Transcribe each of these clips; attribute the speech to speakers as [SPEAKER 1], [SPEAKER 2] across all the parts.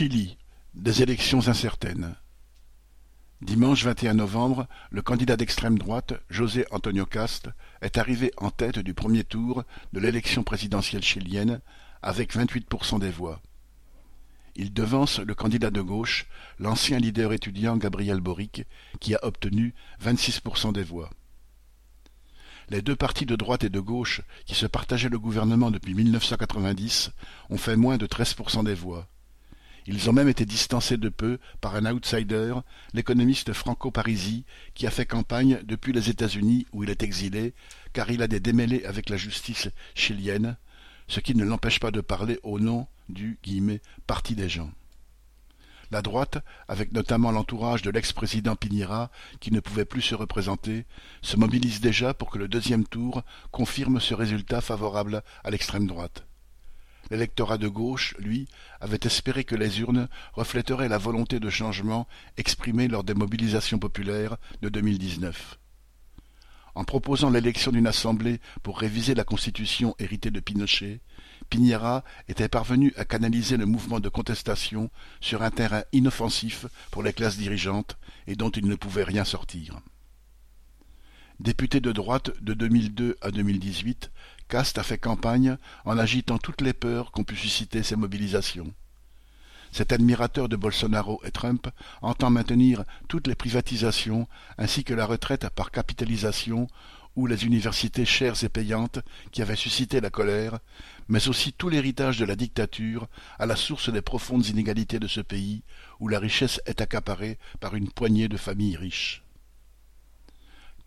[SPEAKER 1] Chili, des élections incertaines. Dimanche 21 novembre, le candidat d'extrême droite, José Antonio Cast, est arrivé en tête du premier tour de l'élection présidentielle chilienne avec 28% des voix. Il devance le candidat de gauche, l'ancien leader étudiant Gabriel Boric, qui a obtenu 26% des voix. Les deux partis de droite et de gauche, qui se partageaient le gouvernement depuis 1990, ont fait moins de 13% des voix. Ils ont même été distancés de peu par un outsider, l'économiste Franco Parisi, qui a fait campagne depuis les États-Unis où il est exilé, car il a des démêlés avec la justice chilienne, ce qui ne l'empêche pas de parler au nom du « parti des gens ». La droite, avec notamment l'entourage de l'ex-président Piñera, qui ne pouvait plus se représenter, se mobilise déjà pour que le deuxième tour confirme ce résultat favorable à l'extrême droite. L'électorat de gauche, lui, avait espéré que les urnes reflèteraient la volonté de changement exprimée lors des mobilisations populaires de 2019. En proposant l'élection d'une assemblée pour réviser la constitution héritée de Pinochet, Piñera était parvenu à canaliser le mouvement de contestation sur un terrain inoffensif pour les classes dirigeantes et dont il ne pouvait rien sortir. Député de droite de 2002 à 2018, Cast a fait campagne en agitant toutes les peurs qu'ont pu susciter ces mobilisations. Cet admirateur de Bolsonaro et Trump entend maintenir toutes les privatisations ainsi que la retraite par capitalisation ou les universités chères et payantes qui avaient suscité la colère, mais aussi tout l'héritage de la dictature à la source des profondes inégalités de ce pays où la richesse est accaparée par une poignée de familles riches.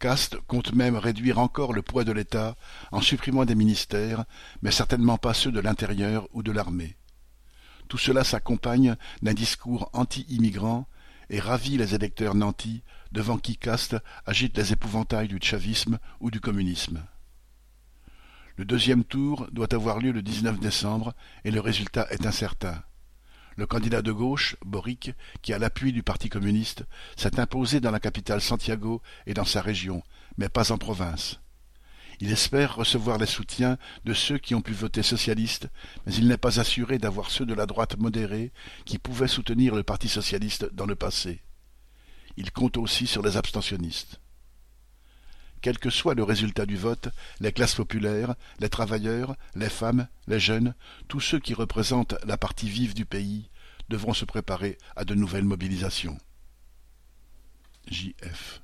[SPEAKER 1] Caste compte même réduire encore le poids de l'État en supprimant des ministères, mais certainement pas ceux de l'intérieur ou de l'armée. Tout cela s'accompagne d'un discours anti-immigrant et ravit les électeurs nantis devant qui Caste agite les épouvantails du chavisme ou du communisme. Le deuxième tour doit avoir lieu le 19 décembre et le résultat est incertain. Le candidat de gauche, Boric, qui a l'appui du Parti communiste, s'est imposé dans la capitale Santiago et dans sa région, mais pas en province. Il espère recevoir les soutiens de ceux qui ont pu voter socialiste, mais il n'est pas assuré d'avoir ceux de la droite modérée qui pouvaient soutenir le Parti socialiste dans le passé. Il compte aussi sur les abstentionnistes. Quel que soit le résultat du vote, les classes populaires, les travailleurs, les femmes, les jeunes, tous ceux qui représentent la partie vive du pays, devront se préparer à de nouvelles mobilisations. J.F.